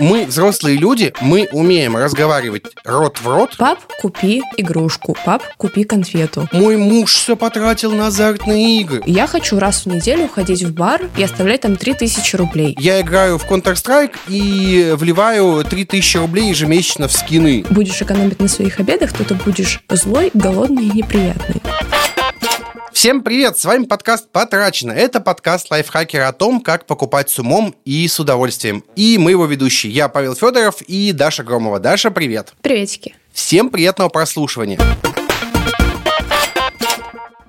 Мы взрослые люди, мы умеем разговаривать рот в рот. Пап, купи игрушку. Пап, купи конфету. Мой муж все потратил на азартные игры. Я хочу раз в неделю ходить в бар и оставлять там 3000 рублей. Я играю в Counter-Strike и вливаю 3000 рублей ежемесячно в скины. Будешь экономить на своих обедах, то ты будешь злой, голодный и неприятный. Всем привет! С вами подкаст «Потрачено». Это подкаст лайфхакера о том, как покупать с умом и с удовольствием. И мы его ведущие. Я Павел Федоров и Даша Громова. Даша, привет! Приветики! Всем приятного прослушивания!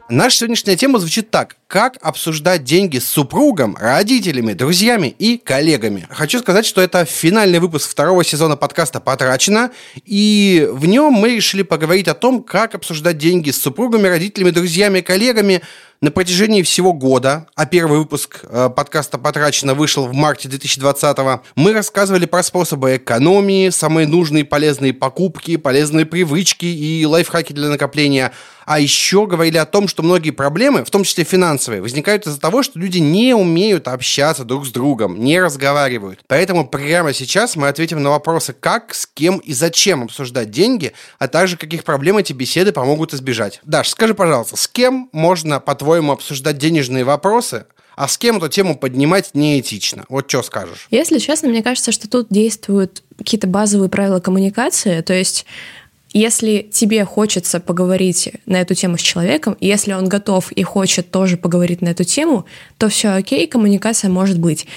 Наша сегодняшняя тема звучит так. Как обсуждать деньги с супругом, родителями, друзьями и коллегами. Хочу сказать, что это финальный выпуск второго сезона подкаста «Потрачено», и в нем мы решили поговорить о том, как обсуждать деньги с супругами, родителями, друзьями, коллегами на протяжении всего года, а первый выпуск э, подкаста «Потрачено» вышел в марте 2020 мы рассказывали про способы экономии, самые нужные полезные покупки, полезные привычки и лайфхаки для накопления – а еще говорили о том, что многие проблемы, в том числе финансовые, возникают из-за того, что люди не умеют общаться друг с другом, не разговаривают. Поэтому прямо сейчас мы ответим на вопросы, как, с кем и зачем обсуждать деньги, а также каких проблем эти беседы помогут избежать. Даш, скажи, пожалуйста, с кем можно, по-твоему, обсуждать денежные вопросы, а с кем эту тему поднимать неэтично. Вот что скажешь? Если честно, мне кажется, что тут действуют какие-то базовые правила коммуникации. То есть если тебе хочется поговорить на эту тему с человеком, если он готов и хочет тоже поговорить на эту тему, то все окей, коммуникация может быть.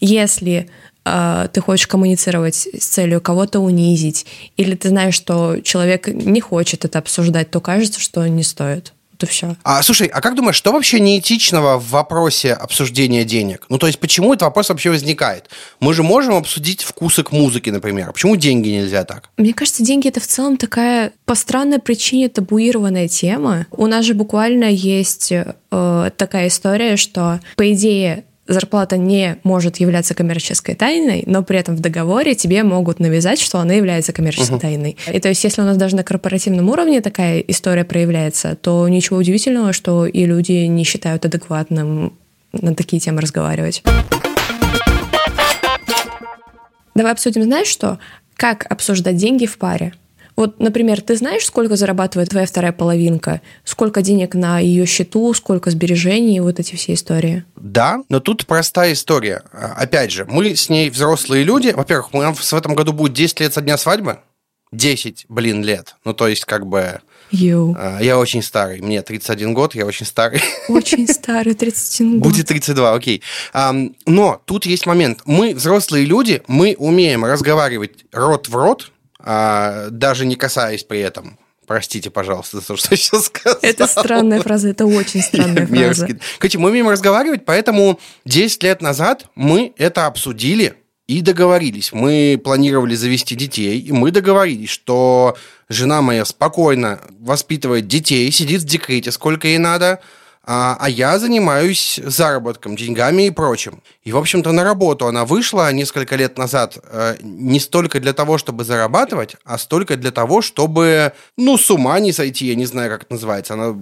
Если э, ты хочешь коммуницировать с целью кого-то унизить, или ты знаешь, что человек не хочет это обсуждать, то кажется, что не стоит и все. А, слушай, а как думаешь, что вообще неэтичного в вопросе обсуждения денег? Ну, то есть, почему этот вопрос вообще возникает? Мы же можем обсудить вкусы к музыке, например. А почему деньги нельзя так? Мне кажется, деньги это в целом такая по странной причине табуированная тема. У нас же буквально есть э, такая история, что, по идее, зарплата не может являться коммерческой тайной, но при этом в договоре тебе могут навязать, что она является коммерческой uh-huh. тайной. И то есть, если у нас даже на корпоративном уровне такая история проявляется, то ничего удивительного, что и люди не считают адекватным на такие темы разговаривать. Давай обсудим, знаешь что? Как обсуждать деньги в паре? Вот, например, ты знаешь, сколько зарабатывает твоя вторая половинка? Сколько денег на ее счету, сколько сбережений, вот эти все истории? Да, но тут простая история. Опять же, мы с ней взрослые люди. Во-первых, мы в этом году будет 10 лет со дня свадьбы. 10, блин, лет. Ну, то есть, как бы... You. А, я очень старый. Мне 31 год, я очень старый. Очень старый, 31 год. Будет 32, окей. Но тут есть момент. Мы взрослые люди, мы умеем разговаривать рот в рот, а, даже не касаясь при этом. Простите, пожалуйста, за то, что я сейчас сказал. Это странная фраза, это очень странная фраза. Короче, мы умеем разговаривать, поэтому 10 лет назад мы это обсудили и договорились. Мы планировали завести детей, и мы договорились, что жена моя спокойно воспитывает детей, сидит в декрете, сколько ей надо, а, а я занимаюсь заработком, деньгами и прочим. И, в общем-то, на работу она вышла несколько лет назад э, не столько для того, чтобы зарабатывать, а столько для того, чтобы, ну, с ума не сойти, я не знаю, как это называется. Она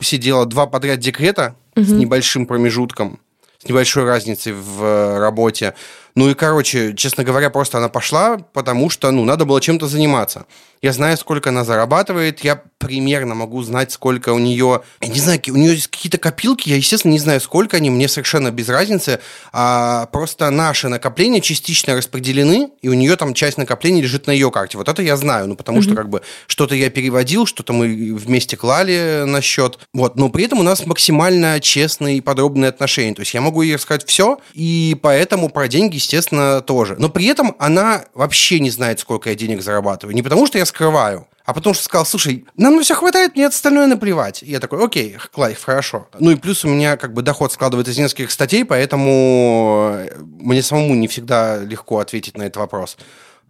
сидела два подряд декрета с небольшим промежутком, с небольшой разницей в э, работе. Ну и, короче, честно говоря, просто она пошла, потому что, ну, надо было чем-то заниматься. Я знаю, сколько она зарабатывает, я примерно могу знать, сколько у нее... Я не знаю, у нее есть какие-то копилки, я, естественно, не знаю, сколько они, мне совершенно без разницы. А просто наши накопления частично распределены, и у нее там часть накоплений лежит на ее карте. Вот это я знаю, ну, потому mm-hmm. что, как бы, что-то я переводил, что-то мы вместе клали на счет. Вот, но при этом у нас максимально честные и подробные отношения. То есть я могу ей рассказать все, и поэтому про деньги, естественно, тоже. Но при этом она вообще не знает, сколько я денег зарабатываю. Не потому, что я скрываю. А потом что сказал, слушай, нам на все хватает, мне остальное наплевать. И я такой, окей, Клайв, хорошо. Ну и плюс у меня как бы доход складывается из нескольких статей, поэтому мне самому не всегда легко ответить на этот вопрос.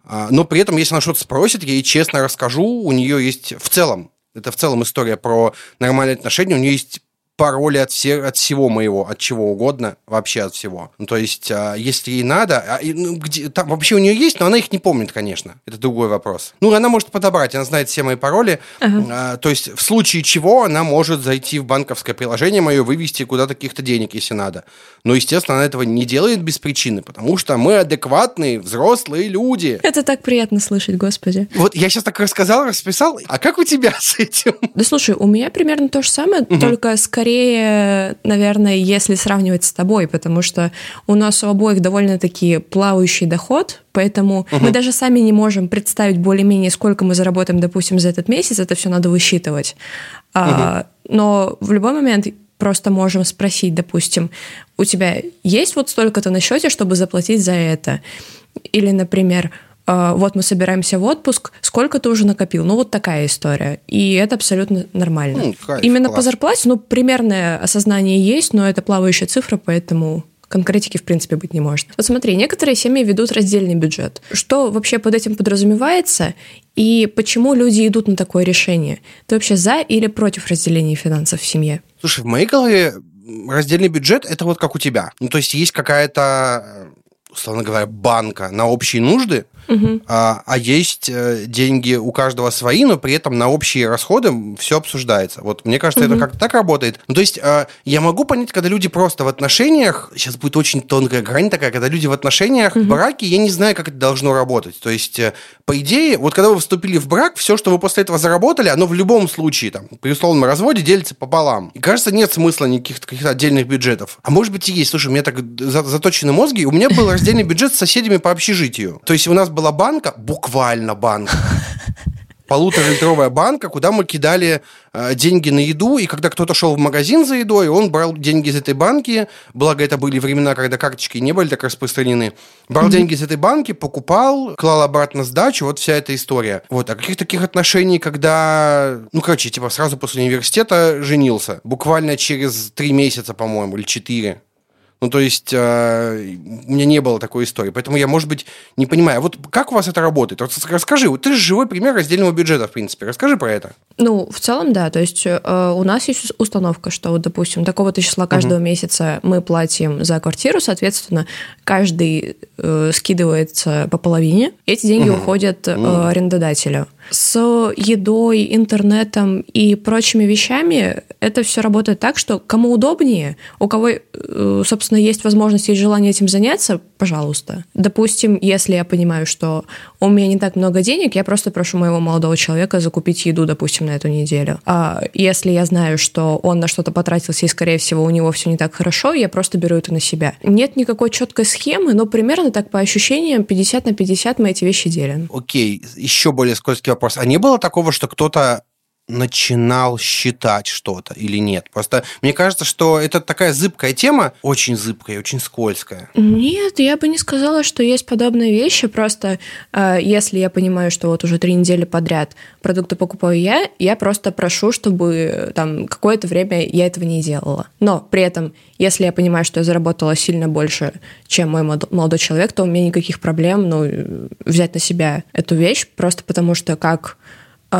А, но при этом, если она что-то спросит, я ей честно расскажу. У нее есть в целом, это в целом история про нормальные отношения, у нее есть пароли от, все, от всего моего, от чего угодно, вообще от всего. Ну, то есть, а, если ей надо, а, ну, где, там вообще у нее есть, но она их не помнит, конечно. Это другой вопрос. Ну, она может подобрать, она знает все мои пароли. Ага. А, то есть, в случае чего она может зайти в банковское приложение мое, вывести куда-то каких-то денег, если надо. Но, естественно, она этого не делает без причины, потому что мы адекватные, взрослые люди. Это так приятно слышать, господи. Вот я сейчас так рассказал, расписал. А как у тебя с этим? Да слушай, у меня примерно то же самое, угу. только скорее скорее, наверное, если сравнивать с тобой, потому что у нас у обоих довольно-таки плавающий доход, поэтому угу. мы даже сами не можем представить более-менее, сколько мы заработаем, допустим, за этот месяц, это все надо высчитывать. Угу. А, но в любой момент просто можем спросить, допустим, у тебя есть вот столько-то на счете, чтобы заплатить за это? Или, например, вот мы собираемся в отпуск, сколько ты уже накопил? Ну, вот такая история. И это абсолютно нормально. Ну, кайф, Именно класс. по зарплате, ну, примерное осознание есть, но это плавающая цифра, поэтому конкретики, в принципе, быть не может. Вот смотри, некоторые семьи ведут раздельный бюджет. Что вообще под этим подразумевается и почему люди идут на такое решение? Ты вообще за или против разделения финансов в семье? Слушай, в моей голове раздельный бюджет – это вот как у тебя. Ну, то есть есть какая-то условно говоря, банка на общие нужды, угу. а, а есть э, деньги у каждого свои, но при этом на общие расходы все обсуждается. Вот мне кажется, угу. это как-то так работает. Ну, то есть а, я могу понять, когда люди просто в отношениях, сейчас будет очень тонкая грань такая, когда люди в отношениях, угу. в браке, я не знаю, как это должно работать. То есть, э, по идее, вот когда вы вступили в брак, все, что вы после этого заработали, оно в любом случае, там, при условном разводе делится пополам. И кажется, нет смысла никаких каких-то отдельных бюджетов. А может быть и есть. Слушай, у меня так заточены мозги, у меня был раздельный бюджет с соседями по общежитию. То есть у нас была банка, буквально банка, полуторалитровая банка, куда мы кидали э, деньги на еду, и когда кто-то шел в магазин за едой, он брал деньги из этой банки, благо это были времена, когда карточки не были так распространены, брал mm-hmm. деньги из этой банки, покупал, клал обратно сдачу, вот вся эта история. Вот, а каких таких отношений, когда, ну, короче, типа сразу после университета женился, буквально через три месяца, по-моему, или четыре. Ну, то есть э, у меня не было такой истории. Поэтому я, может быть, не понимаю. Вот как у вас это работает? Вот расскажи. Вот ты же живой пример раздельного бюджета, в принципе. Расскажи про это. Ну, в целом, да. То есть э, у нас есть установка, что, вот, допустим, такого-то числа каждого угу. месяца мы платим за квартиру, соответственно, каждый э, скидывается по половине. Эти деньги угу. уходят э, арендодателю с едой, интернетом и прочими вещами это все работает так, что кому удобнее, у кого, э, собственно, есть возможность и желание этим заняться, пожалуйста. Допустим, если я понимаю, что у меня не так много денег, я просто прошу моего молодого человека закупить еду, допустим, на эту неделю. А если я знаю, что он на что-то потратился и, скорее всего, у него все не так хорошо, я просто беру это на себя. Нет никакой четкой схемы, но примерно так по ощущениям 50 на 50 мы эти вещи делим. Окей, еще более скользкий вопрос. А не было такого, что кто-то начинал считать что-то или нет. Просто мне кажется, что это такая зыбкая тема, очень зыбкая, очень скользкая. Нет, я бы не сказала, что есть подобные вещи. Просто э, если я понимаю, что вот уже три недели подряд продукты покупаю я, я просто прошу, чтобы там какое-то время я этого не делала. Но при этом, если я понимаю, что я заработала сильно больше, чем мой молодой человек, то у меня никаких проблем ну, взять на себя эту вещь, просто потому что как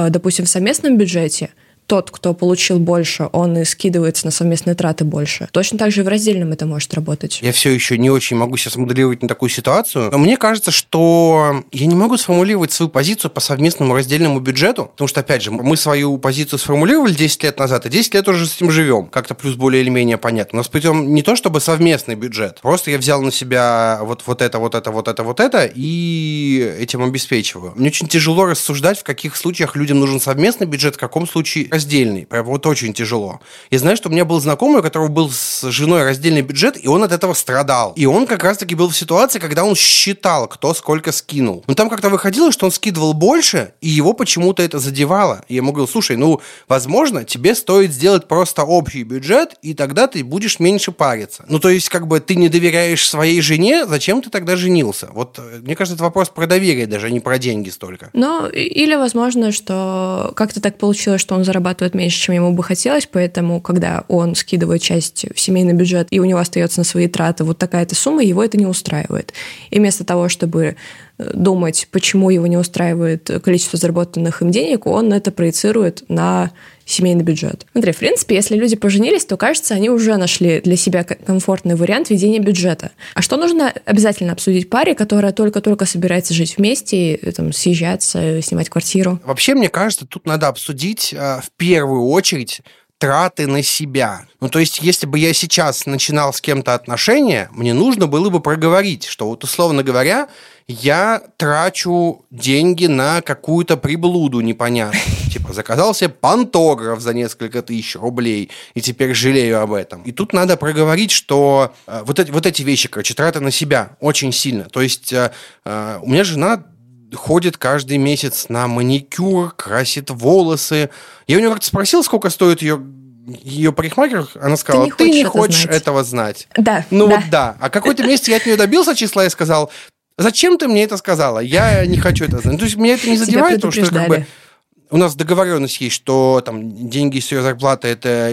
допустим, в совместном бюджете тот, кто получил больше, он и скидывается на совместные траты больше. Точно так же и в раздельном это может работать. Я все еще не очень могу сейчас моделировать на такую ситуацию, но мне кажется, что я не могу сформулировать свою позицию по совместному раздельному бюджету, потому что, опять же, мы свою позицию сформулировали 10 лет назад, и 10 лет уже с этим живем. Как-то плюс более или менее понятно. У нас притом не то чтобы совместный бюджет, просто я взял на себя вот, вот это, вот это, вот это, вот это, и этим обеспечиваю. Мне очень тяжело рассуждать, в каких случаях людям нужен совместный бюджет, в каком случае раздельный. Прям вот очень тяжело. Я знаю, что у меня был знакомый, у которого был с женой раздельный бюджет, и он от этого страдал. И он как раз-таки был в ситуации, когда он считал, кто сколько скинул. Но там как-то выходило, что он скидывал больше, и его почему-то это задевало. И я ему говорил, слушай, ну, возможно, тебе стоит сделать просто общий бюджет, и тогда ты будешь меньше париться. Ну, то есть, как бы ты не доверяешь своей жене, зачем ты тогда женился? Вот, э, мне кажется, это вопрос про доверие даже, а не про деньги столько. Ну, или, возможно, что как-то так получилось, что он зарабатывает зарабатывает меньше, чем ему бы хотелось, поэтому, когда он скидывает часть в семейный бюджет, и у него остается на свои траты вот такая-то сумма, его это не устраивает. И вместо того, чтобы э, думать, почему его не устраивает количество заработанных им денег, он это проецирует на семейный бюджет. Смотри, в принципе, если люди поженились, то, кажется, они уже нашли для себя комфортный вариант ведения бюджета. А что нужно обязательно обсудить паре, которая только-только собирается жить вместе, там, съезжаться, снимать квартиру? Вообще, мне кажется, тут надо обсудить э, в первую очередь траты на себя. Ну, то есть, если бы я сейчас начинал с кем-то отношения, мне нужно было бы проговорить, что вот, условно говоря, я трачу деньги на какую-то приблуду непонятную. Типа, заказал себе пантограф за несколько тысяч рублей, и теперь жалею об этом. И тут надо проговорить, что э, вот, эти, вот эти вещи, короче, траты на себя очень сильно. То есть, э, э, у меня жена ходит каждый месяц на маникюр, красит волосы. Я у нее как-то спросил, сколько стоит ее ее парикмахер, она сказала, ты не хочешь, ты не хочешь это этого знать. Да. Ну да. вот да. А какой-то месяц я от нее добился числа и сказал, зачем ты мне это сказала? Я не хочу это знать. То есть меня это не задевает, потому что как бы у нас договоренность есть, что там деньги с ее зарплаты это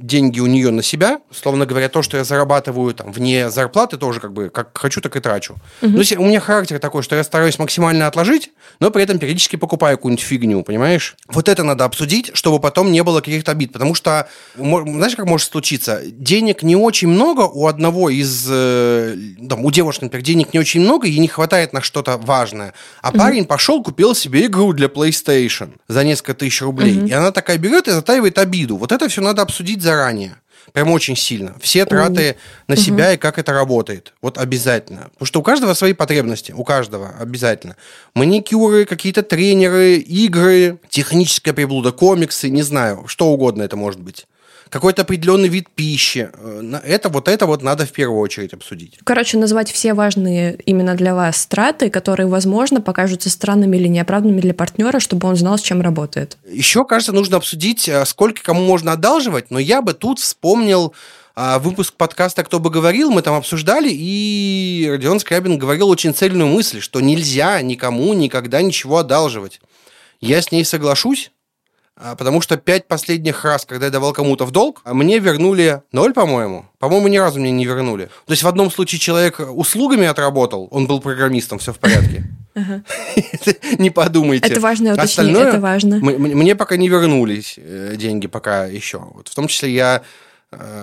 деньги у нее на себя, словно говоря, то, что я зарабатываю там вне зарплаты, тоже как бы как хочу, так и трачу. Угу. Ну, у меня характер такой, что я стараюсь максимально отложить, но при этом периодически покупаю какую-нибудь фигню, понимаешь? Вот это надо обсудить, чтобы потом не было каких-то обид, потому что, знаешь, как может случиться? Денег не очень много у одного из, э, там, у девушки, например, денег не очень много, ей не хватает на что-то важное, а угу. парень пошел, купил себе игру для PlayStation за несколько тысяч рублей, угу. и она такая берет и затаивает обиду. Вот это все надо обсудить заранее. Прям очень сильно. Все траты на себя угу. и как это работает. Вот обязательно. Потому что у каждого свои потребности. У каждого обязательно. Маникюры, какие-то тренеры, игры, техническая приблуда, комиксы, не знаю, что угодно это может быть какой-то определенный вид пищи. Э, это вот это вот надо в первую очередь обсудить. Короче, назвать все важные именно для вас траты, которые, возможно, покажутся странными или неоправданными для партнера, чтобы он знал, с чем работает. Еще, кажется, нужно обсудить, э, сколько кому можно одалживать, но я бы тут вспомнил а, выпуск подкаста «Кто бы говорил», мы там обсуждали, и Родион Скрябин говорил очень цельную мысль, что нельзя никому никогда ничего одалживать. Я с ней соглашусь, потому что пять последних раз, когда я давал кому-то в долг, мне вернули ноль, по-моему. По-моему, ни разу мне не вернули. То есть в одном случае человек услугами отработал, он был программистом, все в порядке. Не подумайте. Это важно уточнить, это важно. Мне пока не вернулись э, деньги, пока еще. В том числе я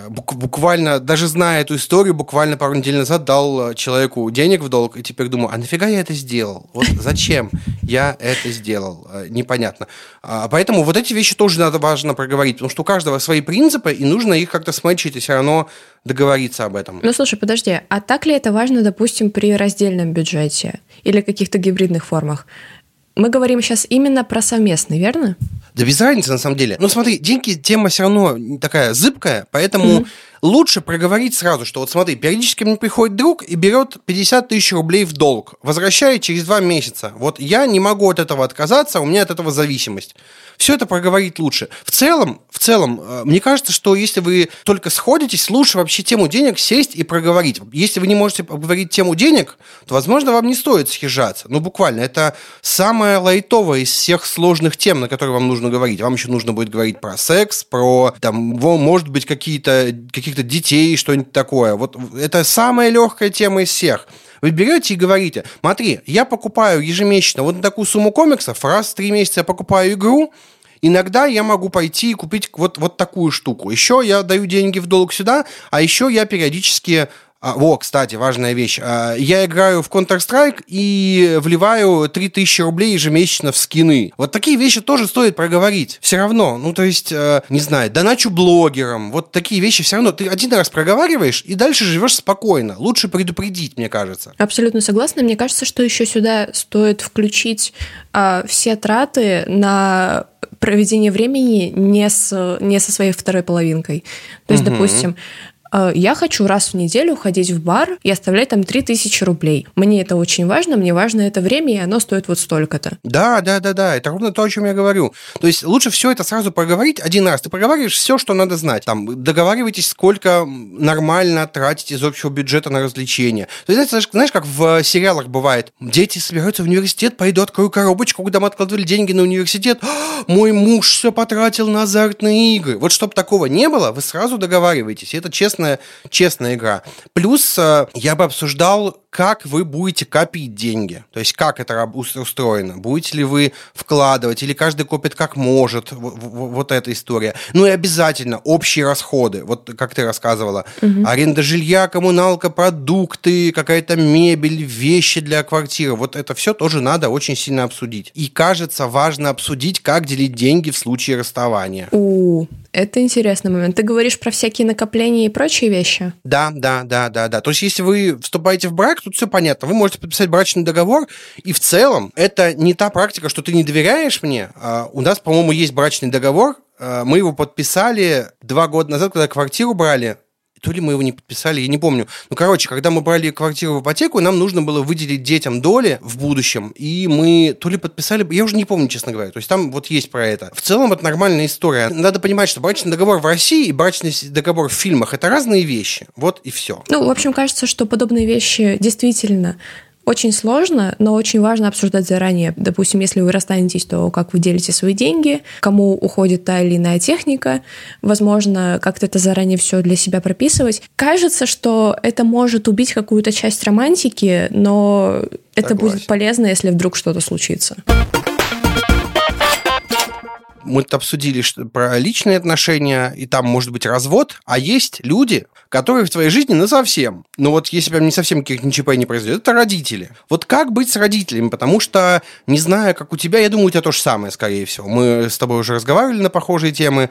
буквально, даже зная эту историю, буквально пару недель назад дал э, человеку денег в долг, и теперь думаю, а нафига я это сделал? Вот зачем я это сделал? Э, непонятно. А, поэтому вот эти вещи тоже надо важно проговорить, потому что у каждого свои принципы, и нужно их как-то смычить, и все равно договориться об этом. Ну, слушай, подожди, а так ли это важно, допустим, при раздельном бюджете или каких-то гибридных формах? Мы говорим сейчас именно про совместный, верно? Да без разницы, на самом деле. Ну, смотри, деньги тема все равно такая зыбкая, поэтому mm-hmm. Лучше проговорить сразу, что вот смотри, периодически мне приходит друг и берет 50 тысяч рублей в долг, возвращает через два месяца. Вот я не могу от этого отказаться, у меня от этого зависимость все это проговорить лучше. В целом, в целом, э, мне кажется, что если вы только сходитесь, лучше вообще тему денег сесть и проговорить. Если вы не можете обговорить тему денег, то, возможно, вам не стоит съезжаться. Ну, буквально, это самая лайтовая из всех сложных тем, на которые вам нужно говорить. Вам еще нужно будет говорить про секс, про, там, может быть, какие-то, каких-то детей, что-нибудь такое. Вот это самая легкая тема из всех. Вы берете и говорите, смотри, я покупаю ежемесячно вот на такую сумму комиксов, раз в три месяца я покупаю игру, Иногда я могу пойти и купить вот, вот такую штуку. Еще я даю деньги в долг сюда, а еще я периодически а, во, кстати, важная вещь. А, я играю в Counter-Strike и вливаю 3000 рублей ежемесячно в скины. Вот такие вещи тоже стоит проговорить. Все равно, ну, то есть, э, не знаю, доначу блогерам. Вот такие вещи все равно. Ты один раз проговариваешь и дальше живешь спокойно. Лучше предупредить, мне кажется. Абсолютно согласна. Мне кажется, что еще сюда стоит включить а, все траты на проведение времени не, с, не со своей второй половинкой. То есть, угу. допустим, я хочу раз в неделю ходить в бар и оставлять там 3000 рублей. Мне это очень важно, мне важно это время, и оно стоит вот столько-то. Да, да, да, да, это ровно то, о чем я говорю. То есть лучше все это сразу проговорить один раз. Ты проговариваешь все, что надо знать. Там договаривайтесь, сколько нормально тратить из общего бюджета на развлечения. То есть, знаешь, знаешь, как в сериалах бывает, дети собираются в университет, пойду открою коробочку, куда мы откладывали деньги на университет. мой муж все потратил на азартные игры. Вот чтобы такого не было, вы сразу договариваетесь. Это честно интересная, честная игра. Плюс э, я бы обсуждал как вы будете копить деньги. То есть как это устроено. Будете ли вы вкладывать, или каждый копит как может. Вот эта история. Ну и обязательно общие расходы. Вот как ты рассказывала. Угу. Аренда жилья, коммуналка, продукты, какая-то мебель, вещи для квартиры. Вот это все тоже надо очень сильно обсудить. И кажется, важно обсудить, как делить деньги в случае расставания. У, это интересный момент. Ты говоришь про всякие накопления и прочие вещи? Да, да, да, да, да. То есть, если вы вступаете в брак, тут все понятно. Вы можете подписать брачный договор, и в целом это не та практика, что ты не доверяешь мне. А у нас, по-моему, есть брачный договор, а, мы его подписали два года назад, когда квартиру брали то ли мы его не подписали, я не помню. Ну, короче, когда мы брали квартиру в ипотеку, нам нужно было выделить детям доли в будущем, и мы то ли подписали, я уже не помню, честно говоря. То есть там вот есть про это. В целом это нормальная история. Надо понимать, что брачный договор в России и брачный договор в фильмах – это разные вещи. Вот и все. Ну, в общем, кажется, что подобные вещи действительно очень сложно, но очень важно обсуждать заранее. Допустим, если вы расстанетесь, то как вы делите свои деньги, кому уходит та или иная техника. Возможно, как-то это заранее все для себя прописывать. Кажется, что это может убить какую-то часть романтики, но это Согласен. будет полезно, если вдруг что-то случится мы обсудили что, про личные отношения, и там может быть развод, а есть люди, которые в твоей жизни на совсем. Ну вот если прям не совсем каких ничего не произойдет, это родители. Вот как быть с родителями? Потому что, не знаю, как у тебя, я думаю, у тебя то же самое, скорее всего. Мы с тобой уже разговаривали на похожие темы.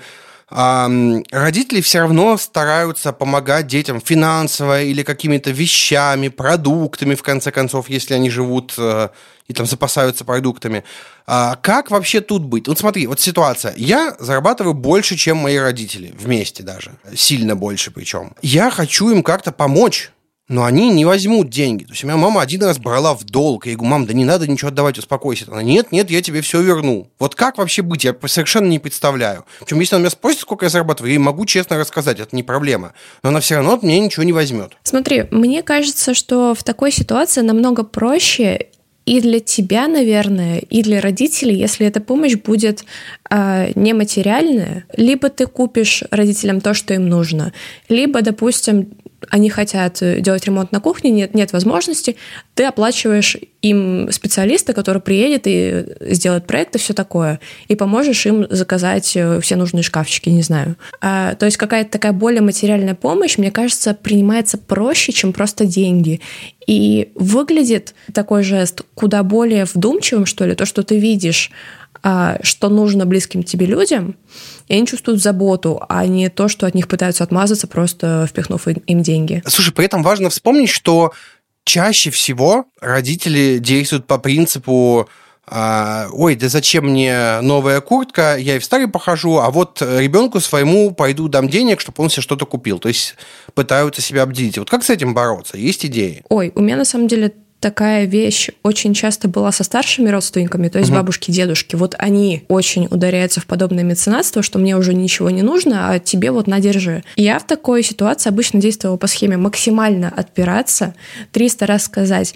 Родители все равно стараются помогать детям финансово или какими-то вещами, продуктами, в конце концов, если они живут э, и там запасаются продуктами. А как вообще тут быть? Вот смотри, вот ситуация. Я зарабатываю больше, чем мои родители, вместе даже. Сильно больше причем. Я хочу им как-то помочь но они не возьмут деньги. То есть у меня мама один раз брала в долг. Я говорю, мам, да не надо ничего отдавать, успокойся. Она, нет, нет, я тебе все верну. Вот как вообще быть, я совершенно не представляю. Причем, если она меня спросит, сколько я зарабатываю, я ей могу честно рассказать, это не проблема. Но она все равно от меня ничего не возьмет. Смотри, мне кажется, что в такой ситуации намного проще и для тебя, наверное, и для родителей, если эта помощь будет э, нематериальная, либо ты купишь родителям то, что им нужно, либо, допустим, они хотят э, делать ремонт на кухне, нет, нет возможности, ты оплачиваешь им специалиста, который приедет и сделает проект и все такое, и поможешь им заказать э, все нужные шкафчики, не знаю. А, то есть какая-то такая более материальная помощь, мне кажется, принимается проще, чем просто деньги. И выглядит такой жест куда более вдумчивым, что ли, то, что ты видишь, а, что нужно близким тебе людям, и они чувствуют заботу, а не то, что от них пытаются отмазаться, просто впихнув им деньги. Слушай, при этом важно вспомнить, что чаще всего родители действуют по принципу а, ой, да зачем мне новая куртка, я и в старой похожу, а вот ребенку своему пойду дам денег, чтобы он себе что-то купил. То есть пытаются себя обделить. Вот как с этим бороться? Есть идеи? Ой, у меня на самом деле такая вещь очень часто была со старшими родственниками, то есть угу. бабушки, дедушки. Вот они очень ударяются в подобное меценатство, что мне уже ничего не нужно, а тебе вот надержи. Я в такой ситуации обычно действовала по схеме максимально отпираться, 300 раз сказать,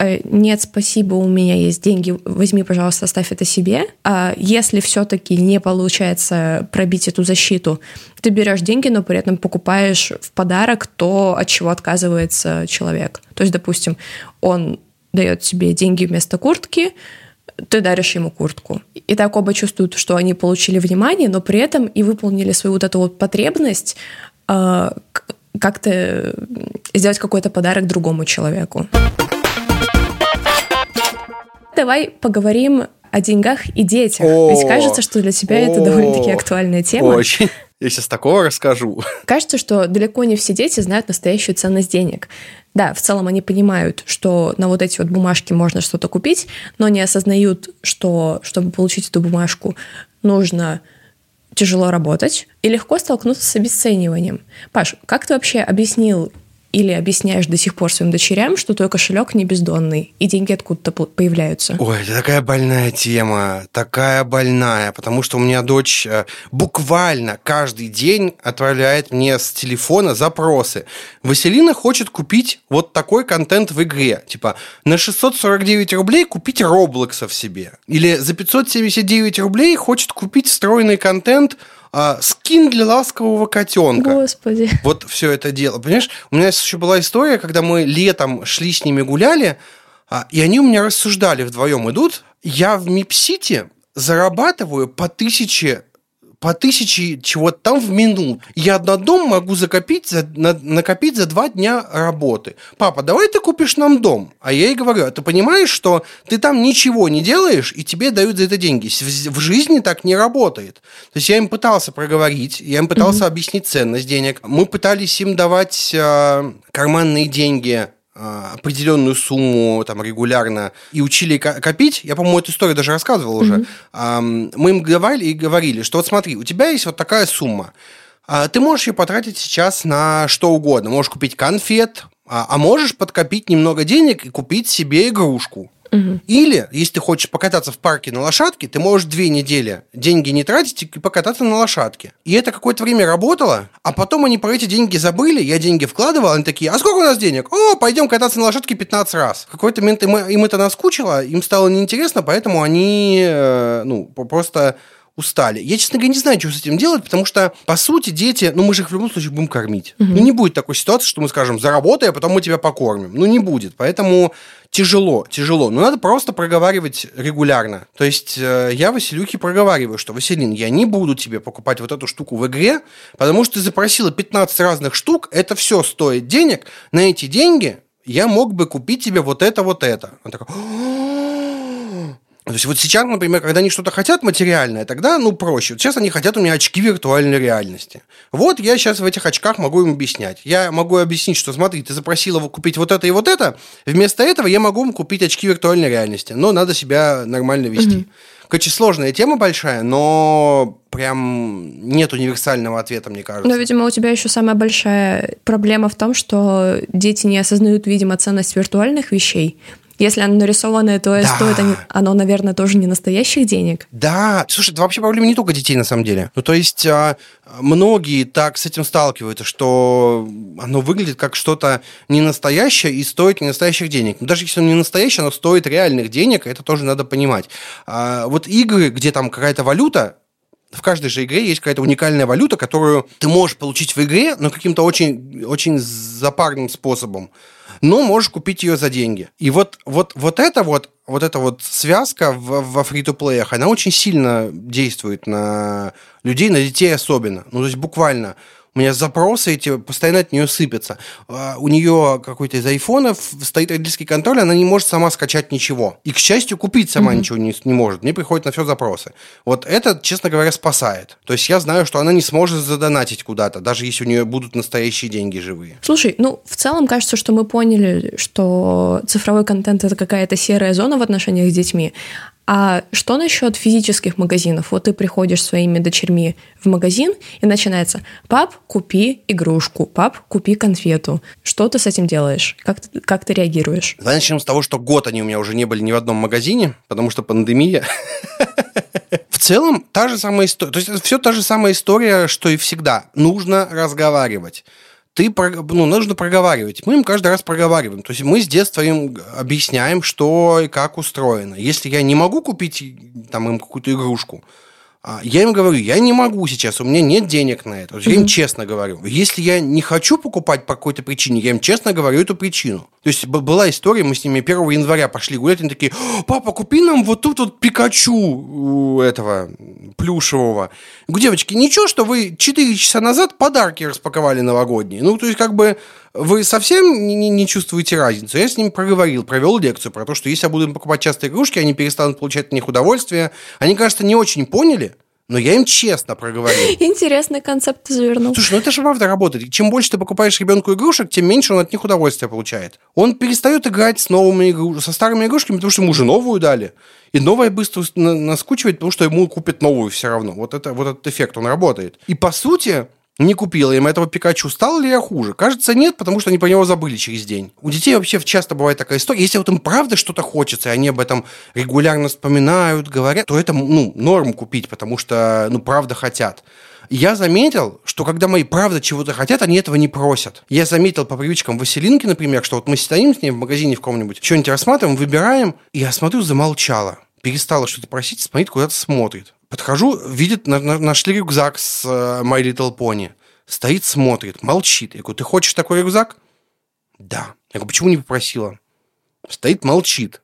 «Э, нет, спасибо, у меня есть деньги, возьми, пожалуйста, оставь это себе. А если все-таки не получается пробить эту защиту, ты берешь деньги, но при этом покупаешь в подарок то, от чего отказывается человек. То есть, допустим, он дает тебе деньги вместо куртки, ты даришь ему куртку. И так оба чувствуют, что они получили внимание, но при этом и выполнили свою вот эту вот потребность э, как-то сделать какой-то подарок другому человеку. Давай поговорим о деньгах и детях. О, Ведь кажется, что для тебя о, это довольно-таки актуальная тема. Очень. Я сейчас такого расскажу. Кажется, что далеко не все дети знают настоящую ценность денег. Да, в целом они понимают, что на вот эти вот бумажки можно что-то купить, но не осознают, что чтобы получить эту бумажку, нужно тяжело работать и легко столкнуться с обесцениванием. Паш, как ты вообще объяснил или объясняешь до сих пор своим дочерям, что твой кошелек не бездонный, и деньги откуда-то появляются. Ой, это такая больная тема, такая больная, потому что у меня дочь э, буквально каждый день отправляет мне с телефона запросы. Василина хочет купить вот такой контент в игре, типа на 649 рублей купить Роблоксов себе. Или за 579 рублей хочет купить встроенный контент а, скин для ласкового котенка. Господи. Вот все это дело. Понимаешь, у меня еще была история, когда мы летом шли с ними гуляли, а, и они у меня рассуждали, вдвоем идут. Я в Мипсити зарабатываю по тысяче по тысяче чего-то там в минут. Я на дом могу закопить за, на, накопить за два дня работы. Папа, давай ты купишь нам дом. А я ей говорю, а ты понимаешь, что ты там ничего не делаешь, и тебе дают за это деньги. В, в жизни так не работает. То есть я им пытался проговорить, я им пытался mm-hmm. объяснить ценность денег. Мы пытались им давать э, карманные деньги определенную сумму там регулярно и учили копить, я, по-моему, эту историю даже рассказывал уже, mm-hmm. мы им говорили и говорили, что вот смотри, у тебя есть вот такая сумма, а, ты можешь ее потратить сейчас на что угодно, можешь купить конфет, а можешь подкопить немного денег и купить себе игрушку. Угу. Или, если ты хочешь покататься в парке на лошадке, ты можешь две недели деньги не тратить и покататься на лошадке. И это какое-то время работало, а потом они про эти деньги забыли, я деньги вкладывал, они такие, а сколько у нас денег? О, пойдем кататься на лошадке 15 раз. Какой-то момент им, им это наскучило, им стало неинтересно, поэтому они, э, ну, просто устали. Я, честно говоря, не знаю, что с этим делать, потому что, по сути, дети, ну, мы же их в любом случае будем кормить. Угу. Ну, не будет такой ситуации, что мы скажем, заработай, а потом мы тебя покормим. Ну, не будет. Поэтому тяжело, тяжело. Но надо просто проговаривать регулярно. То есть э, я Василюхе проговариваю, что, Василин, я не буду тебе покупать вот эту штуку в игре, потому что ты запросила 15 разных штук, это все стоит денег. На эти деньги я мог бы купить тебе вот это, вот это. Он такой, то есть вот сейчас, например, когда они что-то хотят материальное, тогда, ну, проще. Вот сейчас они хотят у меня очки виртуальной реальности. Вот я сейчас в этих очках могу им объяснять. Я могу объяснить, что смотри, ты запросила купить вот это и вот это, вместо этого я могу им купить очки виртуальной реальности, но надо себя нормально вести. Угу. Короче, сложная тема большая, но прям нет универсального ответа, мне кажется. Но, видимо, у тебя еще самая большая проблема в том, что дети не осознают, видимо, ценность виртуальных вещей. Если оно нарисованное, то да. стоит оно, наверное, тоже не настоящих денег. Да. Слушай, это вообще проблема не только детей, на самом деле. Ну, то есть а, многие так с этим сталкиваются, что оно выглядит как что-то не настоящее и стоит не настоящих денег. Но даже если оно не настоящее, оно стоит реальных денег, это тоже надо понимать. А, вот игры, где там какая-то валюта, в каждой же игре есть какая-то уникальная валюта, которую ты можешь получить в игре, но каким-то очень, очень запарным способом но можешь купить ее за деньги. И вот, вот, вот это вот, вот эта вот связка в, во фри-то-плеях, она очень сильно действует на людей, на детей особенно. Ну, то есть буквально у меня запросы эти постоянно от нее сыпятся. А, у нее какой-то из айфонов стоит родительский контроль, она не может сама скачать ничего. И, к счастью, купить сама mm-hmm. ничего не, не может. Мне приходят на все запросы. Вот это, честно говоря, спасает. То есть я знаю, что она не сможет задонатить куда-то, даже если у нее будут настоящие деньги живые. Слушай, ну, в целом кажется, что мы поняли, что цифровой контент — это какая-то серая зона в отношениях с детьми. А что насчет физических магазинов? Вот ты приходишь своими дочерьми в магазин, и начинается «Пап, купи игрушку», «Пап, купи конфету». Что ты с этим делаешь? Как ты, как ты реагируешь? Давай начнем с того, что год они у меня уже не были ни в одном магазине, потому что пандемия. В целом, та же самая история. То есть, все та же самая история, что и всегда. Нужно разговаривать ты, ну, нужно проговаривать. Мы им каждый раз проговариваем. То есть мы с детства им объясняем, что и как устроено. Если я не могу купить там, им какую-то игрушку, я им говорю, я не могу сейчас, у меня нет денег на это. Я им честно говорю. Если я не хочу покупать по какой-то причине, я им честно говорю эту причину. То есть была история, мы с ними 1 января пошли гулять, они такие, папа, купи нам вот тут вот Пикачу этого плюшевого. девочки, ничего, что вы 4 часа назад подарки распаковали новогодние. Ну, то есть как бы вы совсем не, не чувствуете разницу. Я с ним проговорил, провел лекцию про то, что если я буду им покупать часто игрушки, они перестанут получать от них удовольствие. Они, кажется, не очень поняли, но я им честно проговорил. Интересный концепт завернул. Слушай, ну это же правда работает. Чем больше ты покупаешь ребенку игрушек, тем меньше он от них удовольствия получает. Он перестает играть с новыми игрушками, со старыми игрушками, потому что ему уже новую дали. И новая быстро наскучивает, потому что ему купят новую все равно. Вот, это, вот этот эффект, он работает. И по сути, не купила им этого Пикачу, стал ли я хуже? Кажется, нет, потому что они про него забыли через день. У детей вообще часто бывает такая история. Если вот им правда что-то хочется, и они об этом регулярно вспоминают, говорят, то это, ну, норм купить, потому что, ну, правда хотят. Я заметил, что когда мои правда чего-то хотят, они этого не просят. Я заметил по привычкам Василинки, например, что вот мы стоим с ней в магазине в каком-нибудь, что-нибудь рассматриваем, выбираем, и я смотрю, замолчала. Перестала что-то просить, смотрит, куда-то смотрит Подхожу, видит, на- на- нашли рюкзак с э, My Little Pony. Стоит, смотрит, молчит. Я говорю, ты хочешь такой рюкзак? Да. Я говорю, почему не попросила? Стоит, молчит.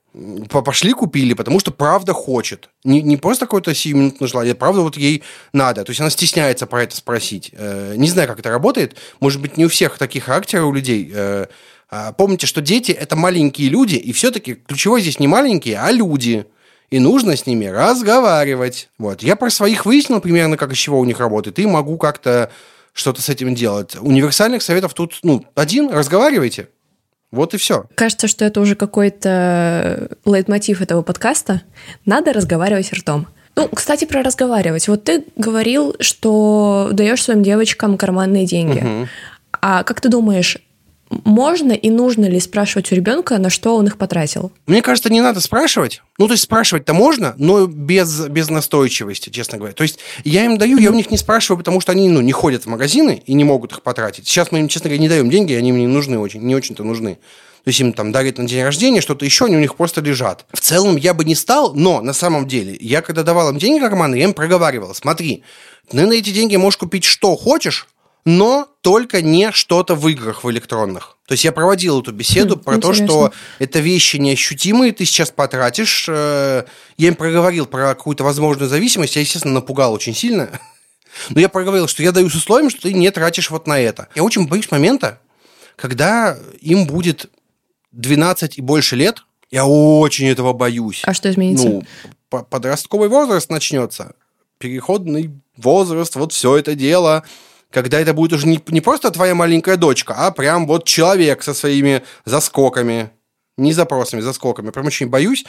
Пошли купили, потому что правда хочет. Не, не просто какое-то сиюминутное желание, правда вот ей надо. То есть она стесняется про это спросить. Э, Не знаю, как это работает. Может быть, не у всех таких характеры у людей. Э, а Помните, что дети – это маленькие люди, и все-таки ключевой здесь не маленькие, а люди. И нужно с ними разговаривать. Вот. Я про своих выяснил примерно, как из чего у них работает, и могу как-то что-то с этим делать. Универсальных советов тут, ну, один – разговаривайте. Вот и все. Кажется, что это уже какой-то лейтмотив этого подкаста. Надо разговаривать ртом. Ну, кстати, про разговаривать. Вот ты говорил, что даешь своим девочкам карманные деньги. А как ты думаешь, можно и нужно ли спрашивать у ребенка, на что он их потратил? Мне кажется, не надо спрашивать. Ну, то есть спрашивать-то можно, но без, без настойчивости, честно говоря. То есть я им даю, я у них не спрашиваю, потому что они ну, не ходят в магазины и не могут их потратить. Сейчас мы им, честно говоря, не даем деньги, они им не нужны очень, не очень-то нужны. То есть им там дарят на день рождения что-то еще, они у них просто лежат. В целом я бы не стал, но на самом деле, я когда давал им деньги карманные, я им проговаривал, смотри, ты на эти деньги можешь купить что хочешь, но только не что-то в играх в электронных. То есть я проводил эту беседу Хм, про то, интересно. что это вещи неощутимые, ты сейчас потратишь. Э, Я им проговорил про какую-то возможную зависимость, я, естественно, напугал очень сильно. Но я проговорил, что я даю с условием, что ты не тратишь вот на это. Я очень боюсь момента, когда им будет 12 и больше лет. Я очень этого боюсь. А что изменится? Ну, по- подростковый возраст начнется, переходный возраст, вот все это дело, когда это будет уже не, не просто твоя маленькая дочка, а прям вот человек со своими заскоками, не запросами, заскоками. Прям очень боюсь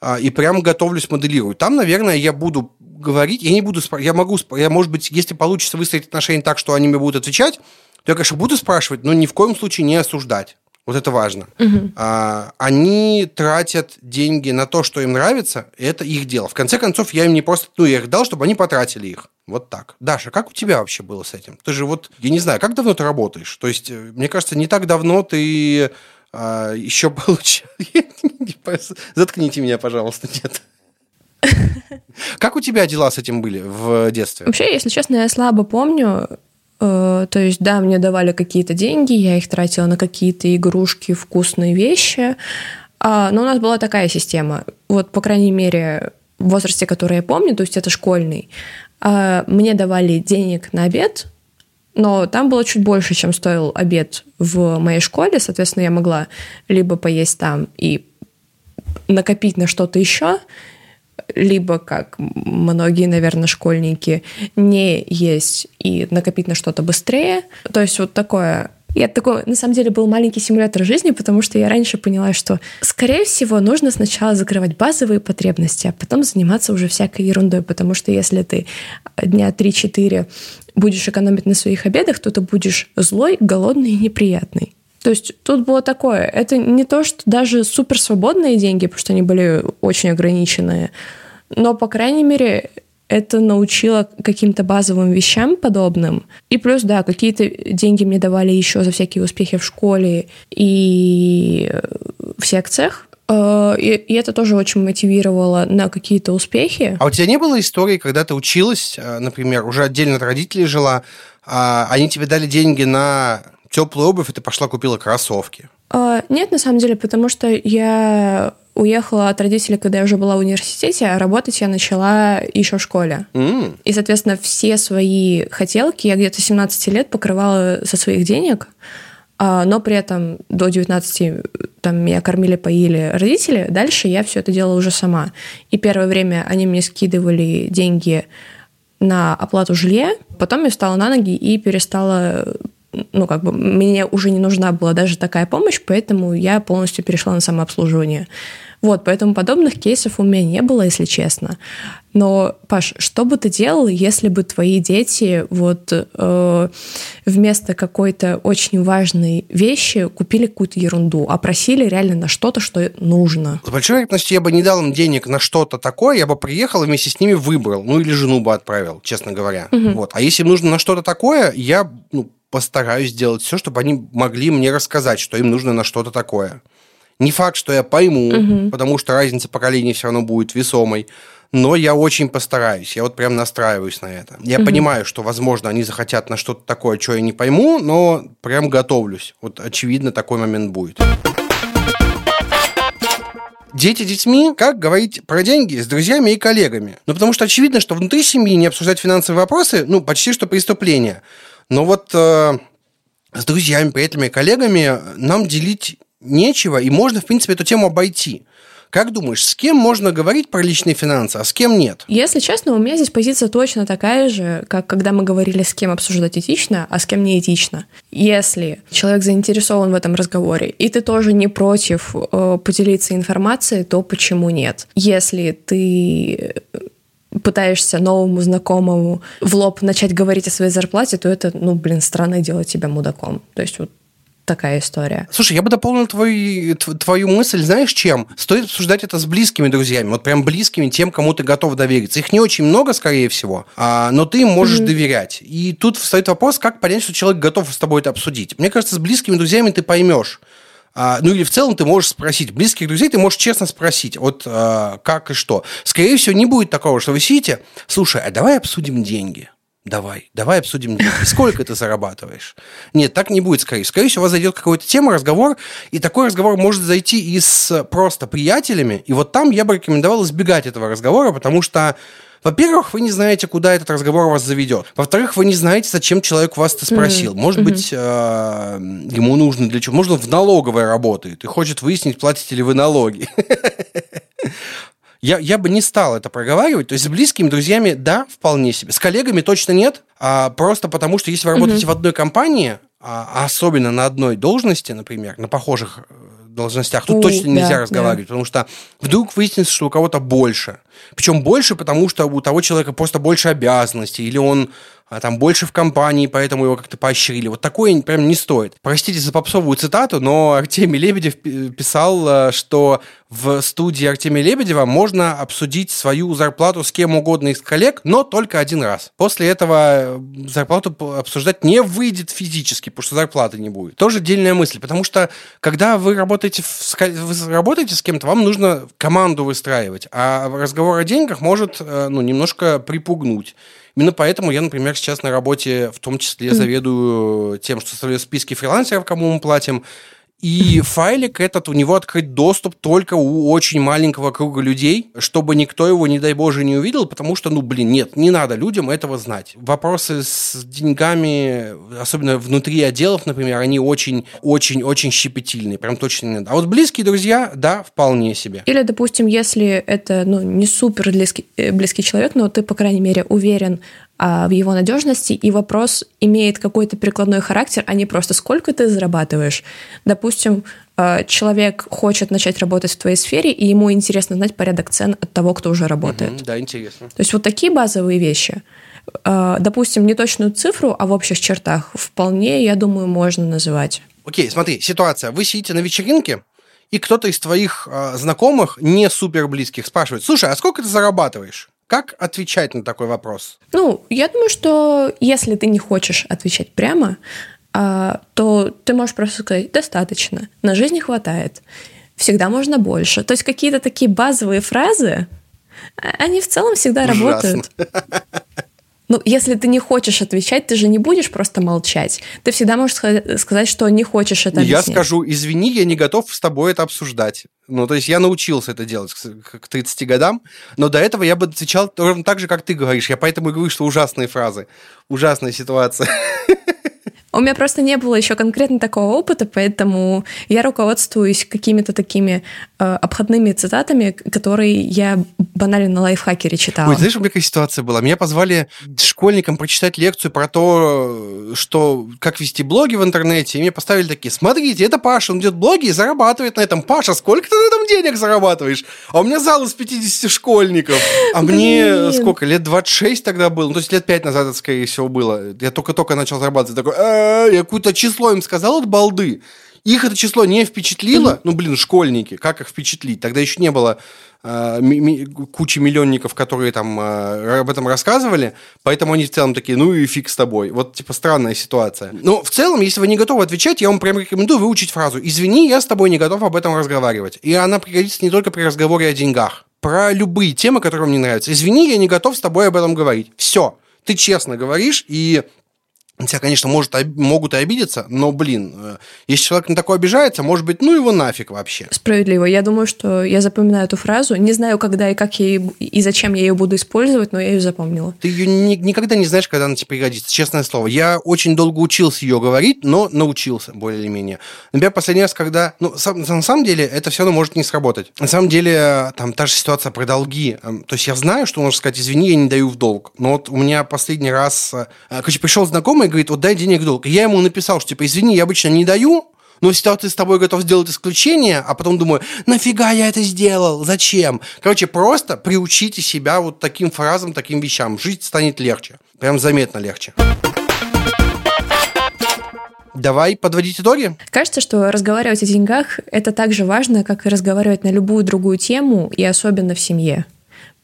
а, и прям готовлюсь, моделирую. Там, наверное, я буду говорить, я не буду, спра- я могу, я, может быть, если получится выстроить отношения так, что они мне будут отвечать, то я, конечно, буду спрашивать, но ни в коем случае не осуждать. Вот это важно. А, они тратят деньги на то, что им нравится, и это их дело. В конце концов, я им не просто, ну, я их дал, чтобы они потратили их. Вот так. Даша, как у тебя вообще было с этим? Ты же вот, я не знаю, как давно ты работаешь? То есть, э, мне кажется, не так давно ты а, еще получил... Заткните меня, пожалуйста, нет. Как у тебя дела с этим были в детстве? Вообще, если честно, я слабо помню. Э, То есть, да, мне давали какие-то деньги, я их тратила на какие-то игрушки, вкусные вещи. А, Но у нас была такая система. Вот, по крайней мере, в возрасте, который я помню, то есть это школьный, а, мне давали денег на обед, но там было чуть больше, чем стоил обед в моей школе. Соответственно, я могла либо поесть там и накопить на что-то еще, либо, как многие, наверное, школьники, не есть и накопить на что-то быстрее. То есть вот такое... Это такой, на самом деле, был маленький симулятор жизни, потому что я раньше поняла, что, скорее всего, нужно сначала закрывать базовые потребности, а потом заниматься уже всякой ерундой, потому что если ты дня 3-4 будешь экономить на своих обедах, то ты будешь злой, голодный и неприятный. То есть тут было такое. Это не то, что даже супер свободные деньги, потому что они были очень ограниченные, но, по крайней мере, это научило каким-то базовым вещам подобным. И плюс, да, какие-то деньги мне давали еще за всякие успехи в школе и в секциях. Э, И, и это тоже очень мотивировало на какие-то успехи. А у тебя не было истории, когда ты училась, э, например, уже отдельно от родителей жила, а они тебе дали деньги на теплую обувь, и ты пошла купила кроссовки? Нет, на самом деле, потому что я уехала от родителей, когда я уже была в университете, а работать я начала еще в школе. М, И, соответственно, все свои хотелки я где-то 17 лет покрывала со своих денег, а, но при этом до 19 там меня кормили, поили родители. Дальше я все это делала уже сама. И первое время они мне скидывали деньги на оплату жилья, потом я встала на ноги и перестала ну, как бы, мне уже не нужна была даже такая помощь, поэтому я полностью перешла на самообслуживание. Вот, поэтому подобных кейсов у меня не было, если честно. Но, Паш, что бы ты делал, если бы твои дети вот э, вместо какой-то очень важной вещи купили какую-то ерунду, а просили реально на что-то, что нужно? С большой вероятностью я бы не дал им денег на что-то такое, я бы приехал и вместе с ними выбрал, ну или жену бы отправил, честно говоря. Вот. А если им нужно на что-то такое, я ну, постараюсь сделать все, чтобы они могли мне рассказать, что им нужно на что-то такое. Не факт, что я пойму, потому что разница поколений все равно будет весомой. но я очень постараюсь. Я вот прям настраиваюсь на это. Я угу. понимаю, что, возможно, они захотят на что-то такое, что я не пойму, но прям готовлюсь. Вот, очевидно, такой момент будет. Дети детьми, как говорить про деньги с друзьями и коллегами? Ну, потому что очевидно, что внутри семьи не обсуждать финансовые вопросы, ну, почти что преступление. Но вот э, с друзьями, приятелями и коллегами нам делить нечего, и можно, в принципе, эту тему обойти. Как думаешь, с кем можно говорить про личные финансы, а с кем нет? Если честно, у меня здесь позиция точно такая же, как когда мы говорили, с кем обсуждать этично, а с кем не этично. Если человек заинтересован в этом разговоре, и ты тоже не против э, поделиться информацией, то почему нет? Если ты пытаешься новому знакомому в лоб начать говорить о своей зарплате, то это, ну, блин, странно делать тебя мудаком. То есть вот такая история. Слушай, я бы дополнил твою, твою мысль, знаешь, чем? Стоит обсуждать это с близкими друзьями, вот прям близкими, тем, кому ты готов довериться. Их не очень много, скорее всего, а, но ты им можешь mm-hmm. доверять. И тут встает вопрос, как понять, что человек готов с тобой это обсудить. Мне кажется, с близкими друзьями ты поймешь, а, ну или в целом ты можешь спросить. Близких друзей ты можешь честно спросить, вот а, как и что. Скорее всего, не будет такого, что вы сидите, слушай, а давай обсудим деньги. Давай, давай обсудим деньги. Сколько ты зарабатываешь? Нет, так не будет, скорее. Скорее всего, у вас зайдет какая-то тема, разговор, и такой разговор может зайти и с просто приятелями, и вот там я бы рекомендовал избегать этого разговора, потому что во-первых, вы не знаете, куда этот разговор вас заведет. Во-вторых, вы не знаете, зачем человек вас это спросил. Mm-hmm. Может mm-hmm. быть, э, ему нужно для чего? Может, он в налоговой работает и хочет выяснить, платите ли вы налоги. Я, я бы не стал это проговаривать. То есть с близкими друзьями, да, вполне себе. С коллегами точно нет. А просто потому, что если вы работаете mm-hmm. в одной компании, а особенно на одной должности, например, на похожих э, должностях, тут У, точно нельзя да, разговаривать, да. потому что вдруг выяснится, что у кого-то больше. Причем больше, потому что у того человека просто больше обязанностей, или он а там больше в компании, поэтому его как-то поощрили. Вот такое прям не стоит. Простите за попсовую цитату, но Артемий Лебедев писал, э, что в студии Артемия Лебедева можно обсудить свою зарплату с кем угодно из коллег, но только один раз. После этого э, зарплату обсуждать не выйдет физически, потому что зарплаты не будет. Тоже отдельная мысль, потому что когда вы работаете, в, вы работаете с кем-то, вам нужно команду выстраивать, а разговор о деньгах может э, ну, немножко припугнуть. Именно поэтому я, например, сейчас на работе в том числе заведую тем, что составляю списки фрилансеров, кому мы платим, и файлик этот, у него открыть доступ только у очень маленького круга людей, чтобы никто его, не дай боже, не увидел, потому что, ну, блин, нет, не надо людям этого знать. Вопросы с деньгами, особенно внутри отделов, например, они очень-очень-очень щепетильные, прям точно не надо. А вот близкие друзья, да, вполне себе. Или, допустим, если это, ну, не супер близкий, э, близкий человек, но ты, по крайней мере, уверен в его надежности, и вопрос имеет какой-то прикладной характер, а не просто сколько ты зарабатываешь. Допустим, а, человек хочет начать работать в твоей сфере, и ему интересно знать порядок цен от того, кто уже работает. Угу, да, интересно. То есть вот такие базовые вещи. А, допустим, не точную цифру, а в общих чертах вполне, я думаю, можно называть. Окей, смотри, ситуация. Вы сидите на вечеринке, и кто-то из твоих э, знакомых, не супер близких, спрашивает, слушай, а сколько ты зарабатываешь? Как отвечать на такой вопрос? Ну, я думаю, что если ты не хочешь отвечать прямо, а, то ты можешь просто сказать «достаточно», «на жизнь хватает», «всегда можно больше». То есть какие-то такие базовые фразы, а, они в целом всегда Ужасно. работают. Ну, если ты не хочешь отвечать, ты же не будешь просто молчать. Ты всегда можешь сказать, что не хочешь это объяснять. Я скажу, извини, я не готов с тобой это обсуждать. Ну, то есть я научился это делать к 30 годам, но до этого я бы отвечал ровно так же, как ты говоришь. Я поэтому и говорю, что ужасные фразы, ужасная ситуация. У меня просто не было еще конкретно такого опыта, поэтому я руководствуюсь какими-то такими э, обходными цитатами, которые я банально на лайфхакере читала. Ой, знаешь, у меня какая ситуация была? Меня позвали школьникам прочитать лекцию про то, что как вести блоги в интернете, и мне поставили такие, смотрите, это Паша, он делает блоги и зарабатывает на этом. Паша, сколько ты на этом денег зарабатываешь? А у меня зал из 50 школьников. А мне сколько, лет 26 тогда было? Ну, то есть лет 5 назад это, скорее всего, было. Я только-только начал зарабатывать. Такой, я какое-то число им сказал от балды. Их это число не впечатлило. Ну, блин, школьники, как их впечатлить? Тогда еще не было э, ми- кучи миллионников, которые там э, об этом рассказывали, поэтому они в целом такие, ну и фиг с тобой. Вот, типа, странная ситуация. Но в целом, если вы не готовы отвечать, я вам прям рекомендую выучить фразу «Извини, я с тобой не готов об этом разговаривать». И она пригодится не только при разговоре о деньгах. про любые темы, которые мне нравятся. Извини, я не готов с тобой об этом говорить. Все. Ты честно говоришь, и Тебя, конечно, может, могут и обидеться, но, блин, э, если человек на такое обижается, может быть, ну его нафиг вообще. Справедливо. Я думаю, что я запоминаю эту фразу. Не знаю, когда и как я и зачем я ее буду использовать, но я ее запомнила. Ты ее ни, никогда не знаешь, когда она тебе пригодится, честное слово. Я очень долго учился ее говорить, но научился более или менее. Например, последний раз, когда... Ну, на самом деле, это все равно может не сработать. На самом деле, там та же ситуация про долги. Эм, то есть я знаю, что можно сказать, извини, я не даю в долг. Но вот у меня последний раз... Э, короче, пришел знакомый знакомый говорит, вот дай денег в долг. Я ему написал, что типа, извини, я обычно не даю, но ситуация с тобой готов сделать исключение, а потом думаю, нафига я это сделал, зачем? Короче, просто приучите себя вот таким фразам, таким вещам. Жить станет легче. Прям заметно легче. Давай подводить итоги. Кажется, что разговаривать о деньгах – это так же важно, как и разговаривать на любую другую тему, и особенно в семье.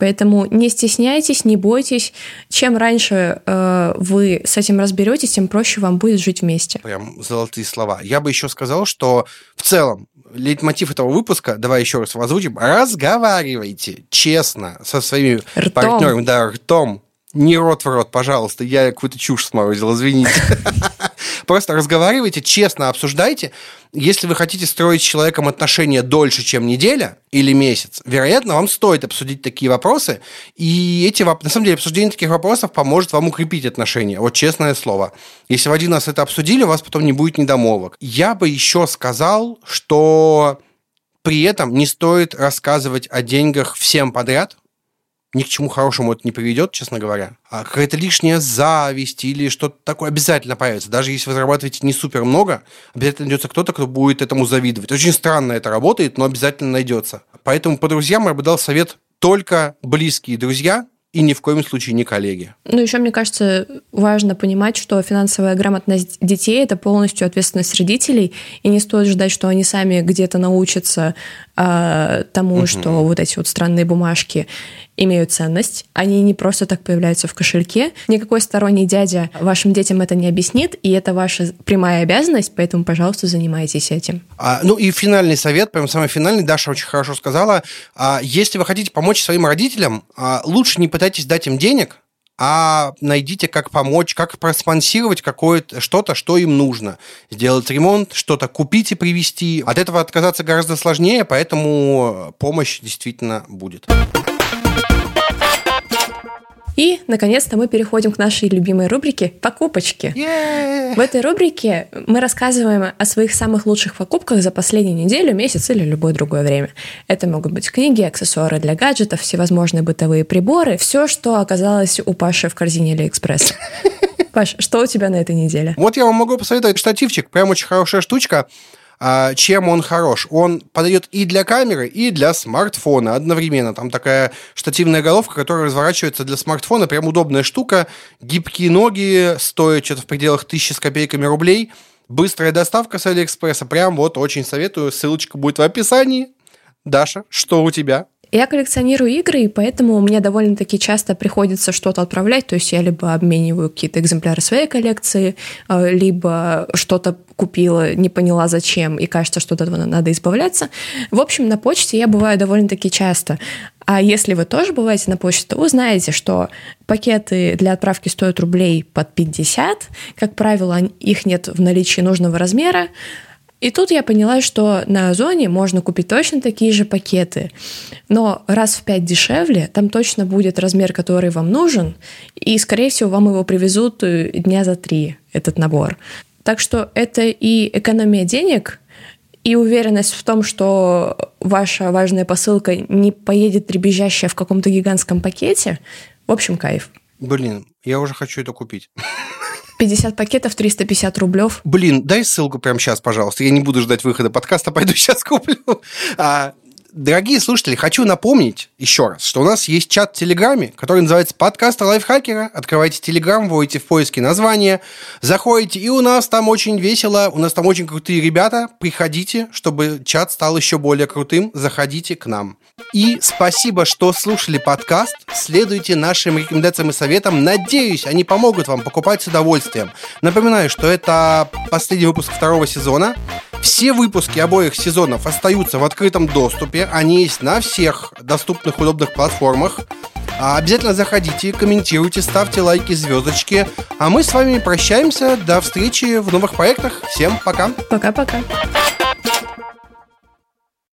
Поэтому не стесняйтесь, не бойтесь. Чем раньше э, вы с этим разберетесь, тем проще вам будет жить вместе. Прям золотые слова. Я бы еще сказал, что в целом лейтмотив этого выпуска, давай еще раз озвучим, разговаривайте честно со своими ртом. партнерами, да, ртом, не рот в рот, пожалуйста, я какую-то чушь сморозил, извините. Просто разговаривайте, честно обсуждайте. Если вы хотите строить с человеком отношения дольше, чем неделя или месяц, вероятно, вам стоит обсудить такие вопросы. И эти, на самом деле, обсуждение таких вопросов поможет вам укрепить отношения. Вот честное слово. Если в один раз это обсудили, у вас потом не будет недомолвок. Я бы еще сказал, что при этом не стоит рассказывать о деньгах всем подряд, ни к чему хорошему это не приведет, честно говоря. А какая-то лишняя зависть или что-то такое обязательно появится. Даже если вы зарабатываете не супер много, обязательно найдется кто-то, кто будет этому завидовать. Очень странно это работает, но обязательно найдется. Поэтому по друзьям я бы дал совет только близкие друзья, и ни в коем случае не коллеги. Ну, еще, мне кажется, важно понимать, что финансовая грамотность детей – это полностью ответственность родителей, и не стоит ждать, что они сами где-то научатся а, тому, угу. что вот эти вот странные бумажки имеют ценность. Они не просто так появляются в кошельке. Никакой сторонний дядя вашим детям это не объяснит, и это ваша прямая обязанность, поэтому, пожалуйста, занимайтесь этим. А, ну и финальный совет, прям самый финальный, Даша очень хорошо сказала. А, если вы хотите помочь своим родителям, а, лучше не пытайтесь дать им денег, а найдите, как помочь, как проспонсировать какое-то что-то, что им нужно. Сделать ремонт, что-то купить и привезти. От этого отказаться гораздо сложнее, поэтому помощь действительно будет. И, наконец-то, мы переходим к нашей любимой рубрике «Покупочки». Yeah! В этой рубрике мы рассказываем о своих самых лучших покупках за последнюю неделю, месяц или любое другое время. Это могут быть книги, аксессуары для гаджетов, всевозможные бытовые приборы, все, что оказалось у Паши в корзине Алиэкспресс. Паш, что у тебя на этой неделе? Вот я вам могу посоветовать штативчик, прям очень хорошая штучка. А, чем он хорош? Он подойдет и для камеры, и для смартфона одновременно. Там такая штативная головка, которая разворачивается для смартфона. Прям удобная штука. Гибкие ноги, стоят что-то в пределах тысячи с копейками рублей. Быстрая доставка с Алиэкспресса. Прям вот очень советую. Ссылочка будет в описании. Даша, что у тебя? Я коллекционирую игры, и поэтому мне довольно-таки часто приходится что-то отправлять. То есть я либо обмениваю какие-то экземпляры своей коллекции, э, либо что-то купила, не поняла зачем, и кажется, что от этого надо избавляться. В общем, на почте я бываю довольно-таки часто. А если вы тоже бываете на почте, то вы знаете, что пакеты для отправки стоят рублей под 50. Как правило, их нет в наличии нужного размера. И тут я поняла, что на Озоне можно купить точно такие же пакеты, но раз в пять дешевле, там точно будет размер, который вам нужен, и, скорее всего, вам его привезут э, дня за три, этот набор. Так что это и экономия денег, и уверенность в том, что ваша важная посылка не поедет дребезжащая в каком-то гигантском пакете. В общем, кайф. Блин, я уже хочу это купить. 50 пакетов, 350 рублев. Блин, дай ссылку прямо сейчас, пожалуйста. Я не буду ждать выхода подкаста, пойду сейчас куплю. А, дорогие слушатели, хочу напомнить еще раз, что у нас есть чат в Телеграме, который называется «Подкаст лайфхакера». Открывайте Телеграм, вводите в поиске название, заходите, и у нас там очень весело, у нас там очень крутые ребята. Приходите, чтобы чат стал еще более крутым, заходите к нам. И спасибо, что слушали подкаст. Следуйте нашим рекомендациям и советам. Надеюсь, они помогут вам покупать с удовольствием. Напоминаю, что это последний выпуск второго сезона. Все выпуски обоих сезонов остаются в открытом доступе. Они есть на всех доступных удобных платформах. А обязательно заходите, комментируйте, ставьте лайки, звездочки. А мы с вами прощаемся. До встречи в новых проектах. Всем пока. Пока-пока.